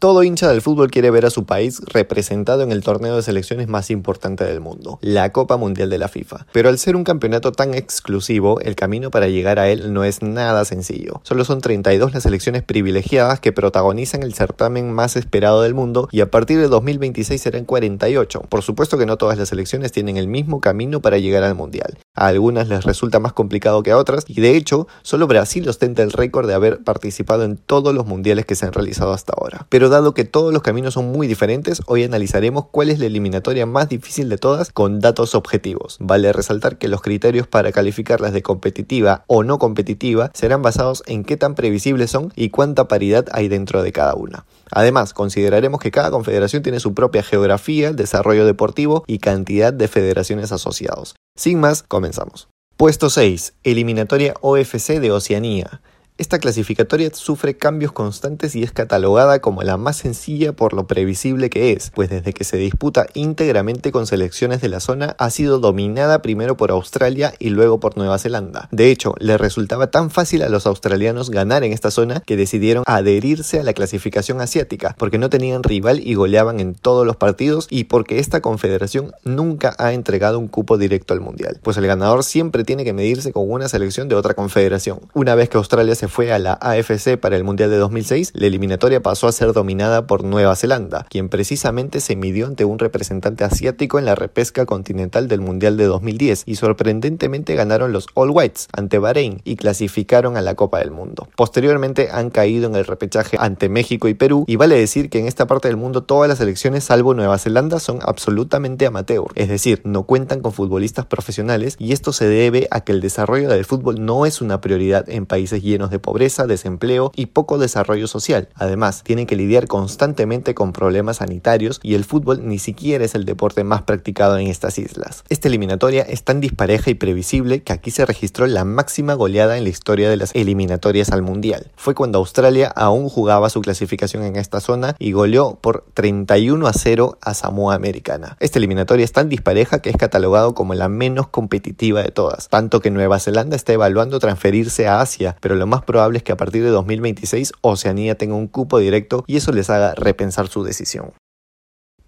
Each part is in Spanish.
Todo hincha del fútbol quiere ver a su país representado en el torneo de selecciones más importante del mundo, la Copa Mundial de la FIFA. Pero al ser un campeonato tan exclusivo, el camino para llegar a él no es nada sencillo. Solo son 32 las selecciones privilegiadas que protagonizan el certamen más esperado del mundo y a partir de 2026 serán 48. Por supuesto que no todas las selecciones tienen el mismo camino para llegar al Mundial. A algunas les resulta más complicado que a otras y de hecho, solo Brasil ostenta el récord de haber participado en todos los mundiales que se han realizado hasta ahora. Pero dado que todos los caminos son muy diferentes, hoy analizaremos cuál es la eliminatoria más difícil de todas con datos objetivos. Vale resaltar que los criterios para calificarlas de competitiva o no competitiva serán basados en qué tan previsibles son y cuánta paridad hay dentro de cada una. Además, consideraremos que cada confederación tiene su propia geografía, desarrollo deportivo y cantidad de federaciones asociados. Sin más, comenzamos. Puesto 6. Eliminatoria OFC de Oceanía. Esta clasificatoria sufre cambios constantes y es catalogada como la más sencilla por lo previsible que es, pues desde que se disputa íntegramente con selecciones de la zona ha sido dominada primero por Australia y luego por Nueva Zelanda. De hecho, le resultaba tan fácil a los australianos ganar en esta zona que decidieron adherirse a la clasificación asiática, porque no tenían rival y goleaban en todos los partidos y porque esta confederación nunca ha entregado un cupo directo al mundial, pues el ganador siempre tiene que medirse con una selección de otra confederación. Una vez que Australia se fue a la AFC para el Mundial de 2006, la eliminatoria pasó a ser dominada por Nueva Zelanda, quien precisamente se midió ante un representante asiático en la repesca continental del Mundial de 2010 y sorprendentemente ganaron los All Whites ante Bahrein y clasificaron a la Copa del Mundo. Posteriormente han caído en el repechaje ante México y Perú y vale decir que en esta parte del mundo todas las selecciones salvo Nueva Zelanda son absolutamente amateur, es decir, no cuentan con futbolistas profesionales y esto se debe a que el desarrollo del fútbol no es una prioridad en países llenos de pobreza, desempleo y poco desarrollo social. Además, tienen que lidiar constantemente con problemas sanitarios y el fútbol ni siquiera es el deporte más practicado en estas islas. Esta eliminatoria es tan dispareja y previsible que aquí se registró la máxima goleada en la historia de las eliminatorias al Mundial. Fue cuando Australia aún jugaba su clasificación en esta zona y goleó por 31 a 0 a Samoa Americana. Esta eliminatoria es tan dispareja que es catalogado como la menos competitiva de todas, tanto que Nueva Zelanda está evaluando transferirse a Asia, pero lo más probable es que a partir de 2026 Oceanía tenga un cupo directo y eso les haga repensar su decisión.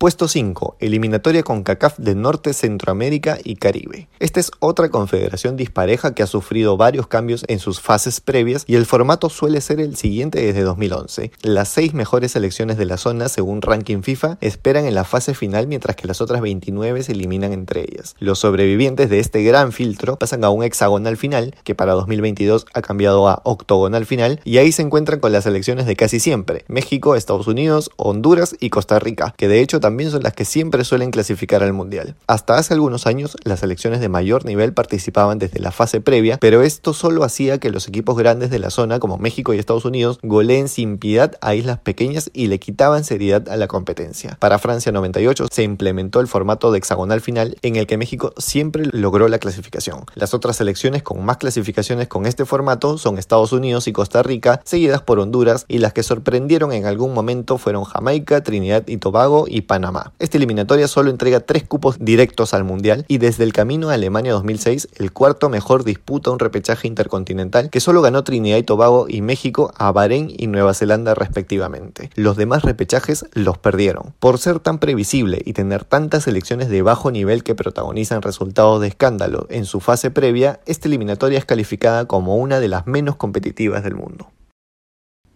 Puesto 5. Eliminatoria con CACAF de Norte, Centroamérica y Caribe. Esta es otra confederación dispareja que ha sufrido varios cambios en sus fases previas y el formato suele ser el siguiente desde 2011. Las seis mejores selecciones de la zona, según ranking FIFA, esperan en la fase final mientras que las otras 29 se eliminan entre ellas. Los sobrevivientes de este gran filtro pasan a un hexagonal final, que para 2022 ha cambiado a octogonal final, y ahí se encuentran con las selecciones de casi siempre, México, Estados Unidos, Honduras y Costa Rica, que de hecho también también son las que siempre suelen clasificar al Mundial. Hasta hace algunos años, las selecciones de mayor nivel participaban desde la fase previa, pero esto solo hacía que los equipos grandes de la zona, como México y Estados Unidos, goleen sin piedad a islas pequeñas y le quitaban seriedad a la competencia. Para Francia 98 se implementó el formato de hexagonal final en el que México siempre logró la clasificación. Las otras selecciones con más clasificaciones con este formato son Estados Unidos y Costa Rica, seguidas por Honduras, y las que sorprendieron en algún momento fueron Jamaica, Trinidad y Tobago y Panamá. Esta eliminatoria solo entrega tres cupos directos al Mundial y desde el camino a Alemania 2006, el cuarto mejor disputa un repechaje intercontinental que solo ganó Trinidad y Tobago y México a Bahrein y Nueva Zelanda respectivamente. Los demás repechajes los perdieron. Por ser tan previsible y tener tantas selecciones de bajo nivel que protagonizan resultados de escándalo en su fase previa, esta eliminatoria es calificada como una de las menos competitivas del mundo.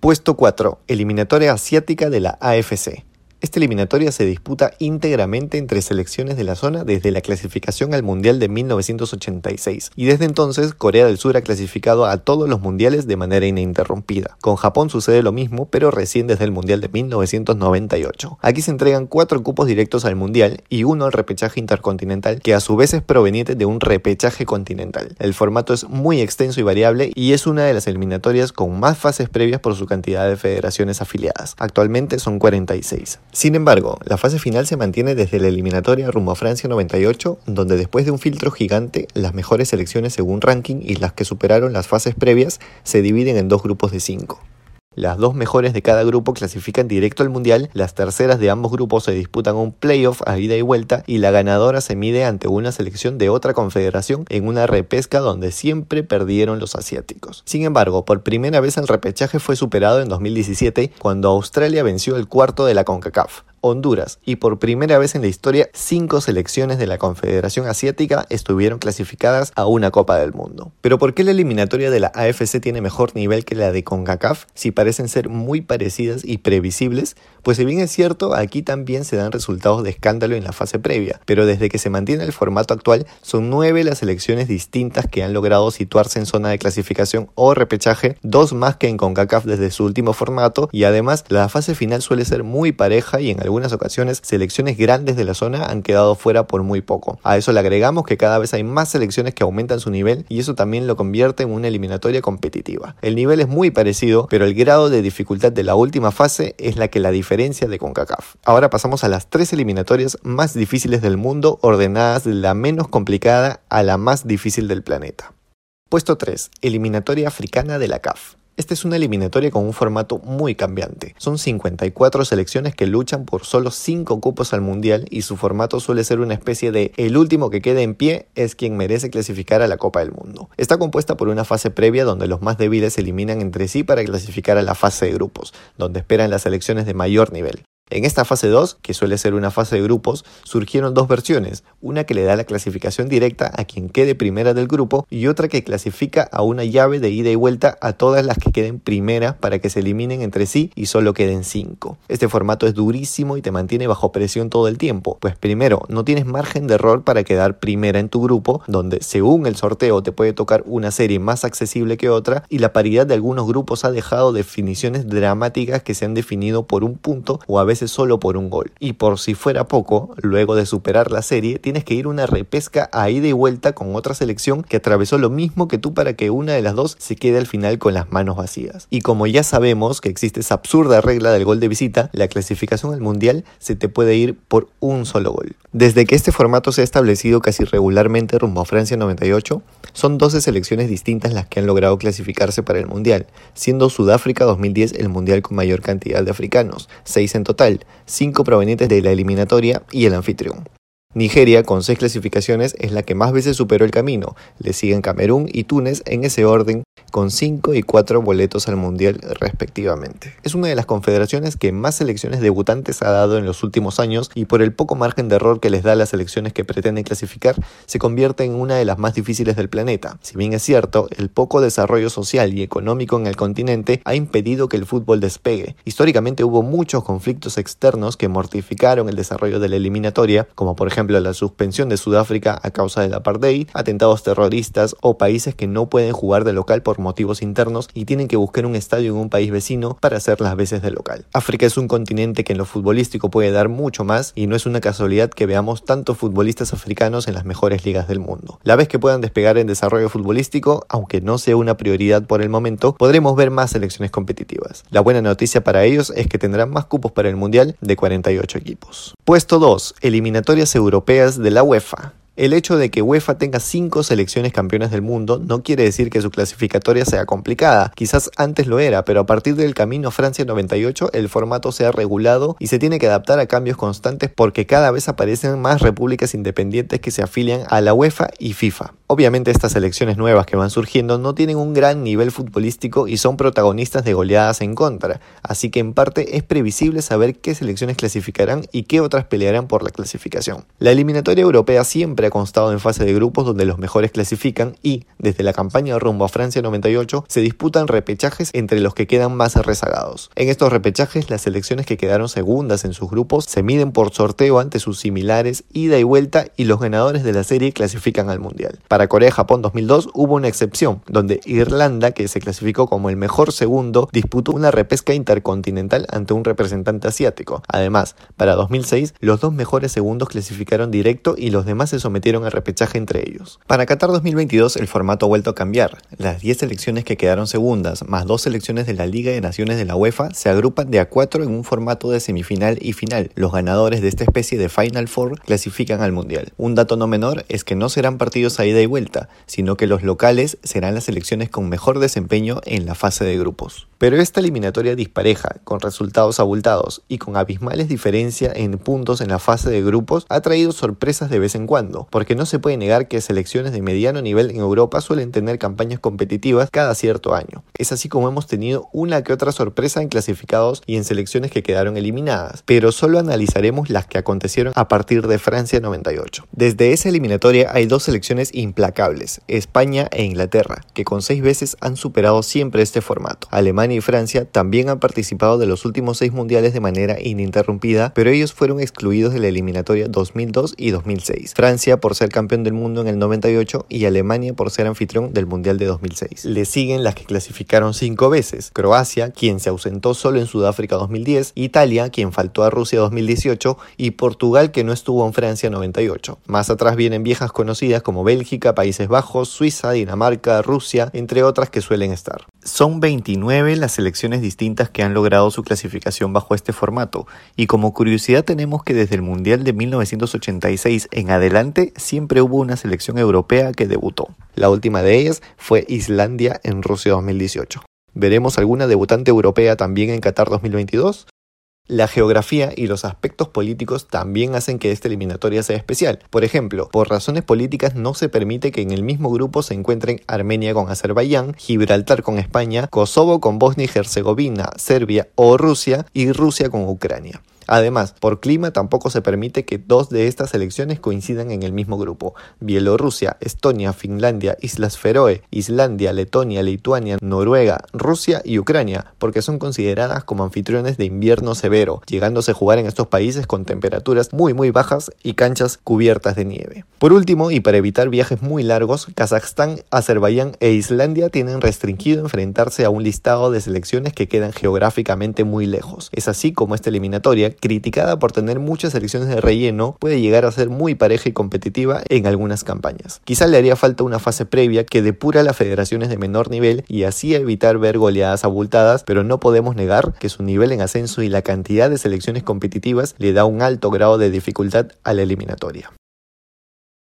Puesto 4. Eliminatoria asiática de la AFC. Esta eliminatoria se disputa íntegramente entre selecciones de la zona desde la clasificación al Mundial de 1986 y desde entonces Corea del Sur ha clasificado a todos los mundiales de manera ininterrumpida. Con Japón sucede lo mismo, pero recién desde el Mundial de 1998. Aquí se entregan cuatro cupos directos al Mundial y uno al repechaje intercontinental, que a su vez es proveniente de un repechaje continental. El formato es muy extenso y variable y es una de las eliminatorias con más fases previas por su cantidad de federaciones afiliadas. Actualmente son 46. Sin embargo, la fase final se mantiene desde la eliminatoria rumbo a Francia 98, donde después de un filtro gigante, las mejores selecciones según ranking y las que superaron las fases previas se dividen en dos grupos de cinco. Las dos mejores de cada grupo clasifican directo al mundial, las terceras de ambos grupos se disputan un playoff a ida y vuelta y la ganadora se mide ante una selección de otra confederación en una repesca donde siempre perdieron los asiáticos. Sin embargo, por primera vez el repechaje fue superado en 2017 cuando Australia venció el cuarto de la CONCACAF. Honduras y por primera vez en la historia cinco selecciones de la Confederación Asiática estuvieron clasificadas a una Copa del Mundo. Pero ¿por qué la eliminatoria de la AFC tiene mejor nivel que la de CONCACAF si parecen ser muy parecidas y previsibles? Pues si bien es cierto, aquí también se dan resultados de escándalo en la fase previa, pero desde que se mantiene el formato actual son nueve las selecciones distintas que han logrado situarse en zona de clasificación o repechaje, dos más que en CONCACAF desde su último formato y además la fase final suele ser muy pareja y en algún algunas ocasiones selecciones grandes de la zona han quedado fuera por muy poco. A eso le agregamos que cada vez hay más selecciones que aumentan su nivel y eso también lo convierte en una eliminatoria competitiva. El nivel es muy parecido, pero el grado de dificultad de la última fase es la que la diferencia de CONCACAF. Ahora pasamos a las tres eliminatorias más difíciles del mundo, ordenadas de la menos complicada a la más difícil del planeta. Puesto 3. Eliminatoria africana de la CAF. Esta es una eliminatoria con un formato muy cambiante. Son 54 selecciones que luchan por solo 5 cupos al mundial y su formato suele ser una especie de el último que quede en pie es quien merece clasificar a la Copa del Mundo. Está compuesta por una fase previa donde los más débiles se eliminan entre sí para clasificar a la fase de grupos, donde esperan las selecciones de mayor nivel. En esta fase 2, que suele ser una fase de grupos, surgieron dos versiones, una que le da la clasificación directa a quien quede primera del grupo y otra que clasifica a una llave de ida y vuelta a todas las que queden primera para que se eliminen entre sí y solo queden 5. Este formato es durísimo y te mantiene bajo presión todo el tiempo, pues primero no tienes margen de error para quedar primera en tu grupo, donde según el sorteo te puede tocar una serie más accesible que otra y la paridad de algunos grupos ha dejado definiciones dramáticas que se han definido por un punto o a veces solo por un gol. Y por si fuera poco, luego de superar la serie, tienes que ir una repesca a ida y vuelta con otra selección que atravesó lo mismo que tú para que una de las dos se quede al final con las manos vacías. Y como ya sabemos que existe esa absurda regla del gol de visita, la clasificación al mundial se te puede ir por un solo gol. Desde que este formato se ha establecido casi regularmente rumbo a Francia 98, son 12 selecciones distintas las que han logrado clasificarse para el mundial, siendo Sudáfrica 2010 el mundial con mayor cantidad de africanos, 6 en total cinco provenientes de la eliminatoria y el anfitrión. Nigeria, con seis clasificaciones, es la que más veces superó el camino. Le siguen Camerún y Túnez en ese orden, con 5 y 4 boletos al Mundial respectivamente. Es una de las confederaciones que más selecciones debutantes ha dado en los últimos años y por el poco margen de error que les da a las selecciones que pretenden clasificar, se convierte en una de las más difíciles del planeta. Si bien es cierto, el poco desarrollo social y económico en el continente ha impedido que el fútbol despegue. Históricamente hubo muchos conflictos externos que mortificaron el desarrollo de la eliminatoria, como por ejemplo la suspensión de Sudáfrica a causa del apartheid, atentados terroristas o países que no pueden jugar de local por motivos internos y tienen que buscar un estadio en un país vecino para hacer las veces de local. África es un continente que en lo futbolístico puede dar mucho más y no es una casualidad que veamos tantos futbolistas africanos en las mejores ligas del mundo. La vez que puedan despegar en desarrollo futbolístico, aunque no sea una prioridad por el momento, podremos ver más selecciones competitivas. La buena noticia para ellos es que tendrán más cupos para el Mundial de 48 equipos. Puesto 2. Eliminatorias europeas europeas de la UEFA. El hecho de que UEFA tenga cinco selecciones campeonas del mundo no quiere decir que su clasificatoria sea complicada. Quizás antes lo era, pero a partir del camino Francia 98 el formato se ha regulado y se tiene que adaptar a cambios constantes porque cada vez aparecen más repúblicas independientes que se afilian a la UEFA y FIFA. Obviamente estas selecciones nuevas que van surgiendo no tienen un gran nivel futbolístico y son protagonistas de goleadas en contra, así que en parte es previsible saber qué selecciones clasificarán y qué otras pelearán por la clasificación. La eliminatoria europea ha constado en fase de grupos donde los mejores clasifican y, desde la campaña rumbo a Francia 98, se disputan repechajes entre los que quedan más rezagados. En estos repechajes, las selecciones que quedaron segundas en sus grupos se miden por sorteo ante sus similares ida y vuelta y los ganadores de la serie clasifican al Mundial. Para Corea-Japón 2002 hubo una excepción, donde Irlanda, que se clasificó como el mejor segundo, disputó una repesca intercontinental ante un representante asiático. Además, para 2006, los dos mejores segundos clasificaron directo y los demás se sometieron sometieron a repechaje entre ellos. Para Qatar 2022 el formato ha vuelto a cambiar. Las 10 selecciones que quedaron segundas, más dos selecciones de la Liga de Naciones de la UEFA, se agrupan de a cuatro en un formato de semifinal y final. Los ganadores de esta especie de Final Four clasifican al Mundial. Un dato no menor es que no serán partidos a ida y vuelta, sino que los locales serán las selecciones con mejor desempeño en la fase de grupos. Pero esta eliminatoria dispareja, con resultados abultados y con abismales diferencias en puntos en la fase de grupos, ha traído sorpresas de vez en cuando, porque no se puede negar que selecciones de mediano nivel en Europa suelen tener campañas competitivas cada cierto año. Es así como hemos tenido una que otra sorpresa en clasificados y en selecciones que quedaron eliminadas, pero solo analizaremos las que acontecieron a partir de Francia 98. Desde esa eliminatoria hay dos selecciones implacables, España e Inglaterra, que con seis veces han superado siempre este formato. Alemania y Francia también han participado de los últimos seis mundiales de manera ininterrumpida, pero ellos fueron excluidos de la eliminatoria 2002 y 2006. Francia por ser campeón del mundo en el 98 y Alemania por ser anfitrión del Mundial de 2006. Le siguen las que clasificaron cinco veces, Croacia, quien se ausentó solo en Sudáfrica 2010, Italia, quien faltó a Rusia 2018 y Portugal, que no estuvo en Francia 98. Más atrás vienen viejas conocidas como Bélgica, Países Bajos, Suiza, Dinamarca, Rusia, entre otras que suelen estar. Son 29 las selecciones distintas que han logrado su clasificación bajo este formato, y como curiosidad tenemos que desde el Mundial de 1986 en adelante siempre hubo una selección europea que debutó. La última de ellas fue Islandia en Rusia 2018. ¿Veremos alguna debutante europea también en Qatar 2022? La geografía y los aspectos políticos también hacen que esta eliminatoria sea especial. Por ejemplo, por razones políticas no se permite que en el mismo grupo se encuentren Armenia con Azerbaiyán, Gibraltar con España, Kosovo con Bosnia y Herzegovina, Serbia o Rusia y Rusia con Ucrania. Además, por clima tampoco se permite que dos de estas selecciones coincidan en el mismo grupo. Bielorrusia, Estonia, Finlandia, Islas Feroe, Islandia, Letonia, Lituania, Noruega, Rusia y Ucrania, porque son consideradas como anfitriones de invierno severo, llegándose a jugar en estos países con temperaturas muy muy bajas y canchas cubiertas de nieve. Por último, y para evitar viajes muy largos, Kazajstán, Azerbaiyán e Islandia tienen restringido enfrentarse a un listado de selecciones que quedan geográficamente muy lejos. Es así como esta eliminatoria criticada por tener muchas selecciones de relleno, puede llegar a ser muy pareja y competitiva en algunas campañas. Quizá le haría falta una fase previa que depura las federaciones de menor nivel y así evitar ver goleadas abultadas, pero no podemos negar que su nivel en ascenso y la cantidad de selecciones competitivas le da un alto grado de dificultad a la eliminatoria.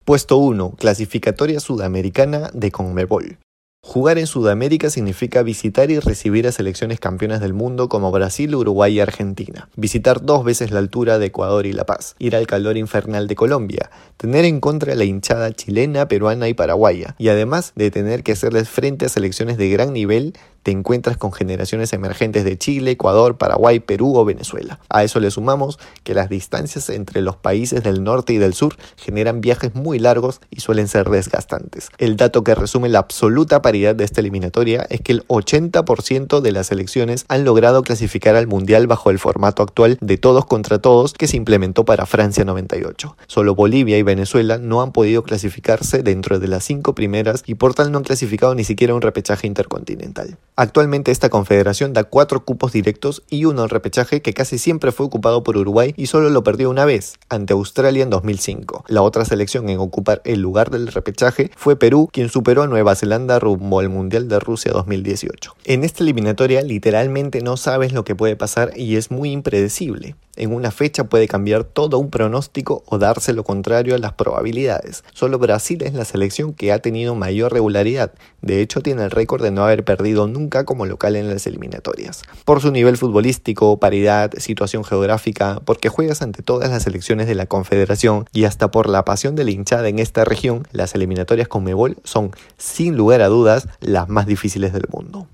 Puesto 1. Clasificatoria Sudamericana de Conmebol. Jugar en Sudamérica significa visitar y recibir a selecciones campeonas del mundo como Brasil, Uruguay y Argentina, visitar dos veces la altura de Ecuador y La Paz, ir al calor infernal de Colombia, tener en contra la hinchada chilena, peruana y paraguaya, y además de tener que hacerles frente a selecciones de gran nivel te encuentras con generaciones emergentes de Chile, Ecuador, Paraguay, Perú o Venezuela. A eso le sumamos que las distancias entre los países del norte y del sur generan viajes muy largos y suelen ser desgastantes. El dato que resume la absoluta paridad de esta eliminatoria es que el 80% de las selecciones han logrado clasificar al Mundial bajo el formato actual de todos contra todos que se implementó para Francia 98. Solo Bolivia y Venezuela no han podido clasificarse dentro de las cinco primeras y por tal no han clasificado ni siquiera un repechaje intercontinental. Actualmente esta confederación da cuatro cupos directos y uno al repechaje que casi siempre fue ocupado por Uruguay y solo lo perdió una vez, ante Australia en 2005. La otra selección en ocupar el lugar del repechaje fue Perú, quien superó a Nueva Zelanda rumbo al Mundial de Rusia 2018. En esta eliminatoria literalmente no sabes lo que puede pasar y es muy impredecible. En una fecha puede cambiar todo un pronóstico o darse lo contrario a las probabilidades. Solo Brasil es la selección que ha tenido mayor regularidad. De hecho, tiene el récord de no haber perdido nunca como local en las eliminatorias. Por su nivel futbolístico, paridad, situación geográfica, porque juegas ante todas las selecciones de la Confederación y hasta por la pasión de la hinchada en esta región, las eliminatorias con Mebol son, sin lugar a dudas, las más difíciles del mundo.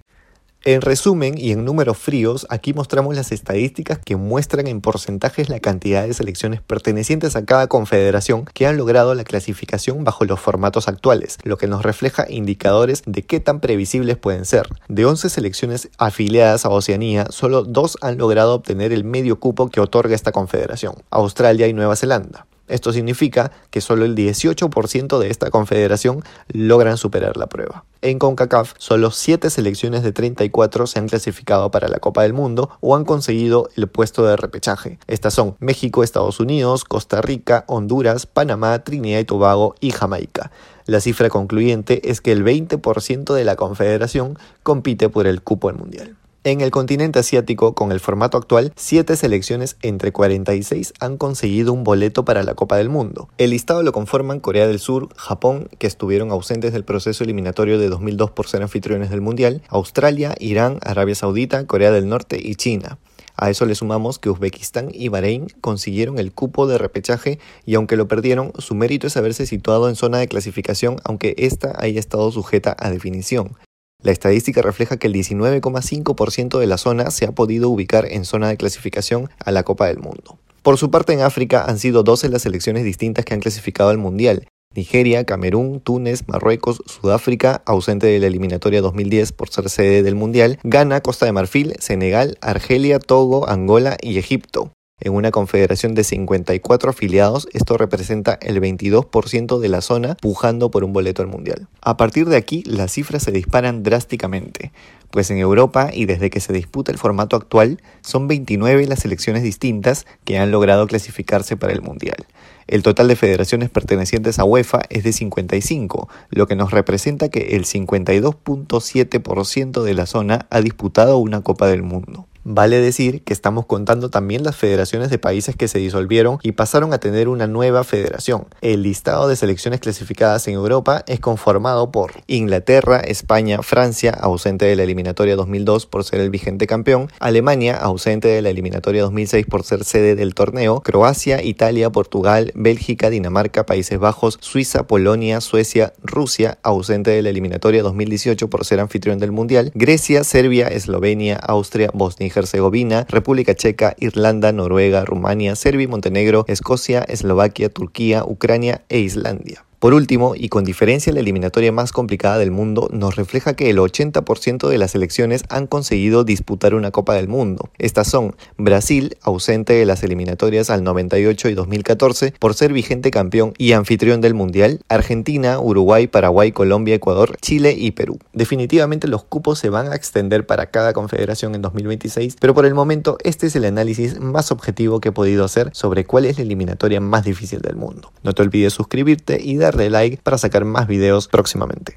En resumen y en números fríos, aquí mostramos las estadísticas que muestran en porcentajes la cantidad de selecciones pertenecientes a cada confederación que han logrado la clasificación bajo los formatos actuales, lo que nos refleja indicadores de qué tan previsibles pueden ser. De 11 selecciones afiliadas a Oceanía, solo dos han logrado obtener el medio cupo que otorga esta confederación, Australia y Nueva Zelanda. Esto significa que solo el 18% de esta confederación logran superar la prueba. En CONCACAF, solo 7 selecciones de 34 se han clasificado para la Copa del Mundo o han conseguido el puesto de repechaje. Estas son México, Estados Unidos, Costa Rica, Honduras, Panamá, Trinidad y Tobago y Jamaica. La cifra concluyente es que el 20% de la confederación compite por el cupo al mundial. En el continente asiático, con el formato actual, 7 selecciones entre 46 han conseguido un boleto para la Copa del Mundo. El listado lo conforman Corea del Sur, Japón, que estuvieron ausentes del proceso eliminatorio de 2002 por ser anfitriones del Mundial, Australia, Irán, Arabia Saudita, Corea del Norte y China. A eso le sumamos que Uzbekistán y Bahrein consiguieron el cupo de repechaje y aunque lo perdieron, su mérito es haberse situado en zona de clasificación aunque ésta haya estado sujeta a definición. La estadística refleja que el 19,5% de la zona se ha podido ubicar en zona de clasificación a la Copa del Mundo. Por su parte en África han sido 12 las selecciones distintas que han clasificado al Mundial. Nigeria, Camerún, Túnez, Marruecos, Sudáfrica, ausente de la eliminatoria 2010 por ser sede del Mundial, Ghana, Costa de Marfil, Senegal, Argelia, Togo, Angola y Egipto. En una confederación de 54 afiliados, esto representa el 22% de la zona pujando por un boleto al mundial. A partir de aquí, las cifras se disparan drásticamente, pues en Europa y desde que se disputa el formato actual, son 29 las selecciones distintas que han logrado clasificarse para el mundial. El total de federaciones pertenecientes a UEFA es de 55, lo que nos representa que el 52.7% de la zona ha disputado una Copa del Mundo. Vale decir que estamos contando también las federaciones de países que se disolvieron y pasaron a tener una nueva federación. El listado de selecciones clasificadas en Europa es conformado por Inglaterra, España, Francia, ausente de la eliminatoria 2002 por ser el vigente campeón, Alemania, ausente de la eliminatoria 2006 por ser sede del torneo, Croacia, Italia, Portugal, Bélgica, Dinamarca, Países Bajos, Suiza, Polonia, Suecia, Rusia, ausente de la eliminatoria 2018 por ser anfitrión del Mundial, Grecia, Serbia, Eslovenia, Austria, Bosnia Herzegovina, República Checa, Irlanda, Noruega, Rumania, Serbia y Montenegro, Escocia, Eslovaquia, Turquía, Ucrania e Islandia. Por último, y con diferencia la eliminatoria más complicada del mundo, nos refleja que el 80% de las selecciones han conseguido disputar una Copa del Mundo. Estas son Brasil, ausente de las eliminatorias al 98 y 2014 por ser vigente campeón y anfitrión del Mundial, Argentina, Uruguay, Paraguay, Colombia, Ecuador, Chile y Perú. Definitivamente los cupos se van a extender para cada confederación en 2026, pero por el momento este es el análisis más objetivo que he podido hacer sobre cuál es la eliminatoria más difícil del mundo. No te olvides suscribirte y dar darle like para sacar más videos próximamente.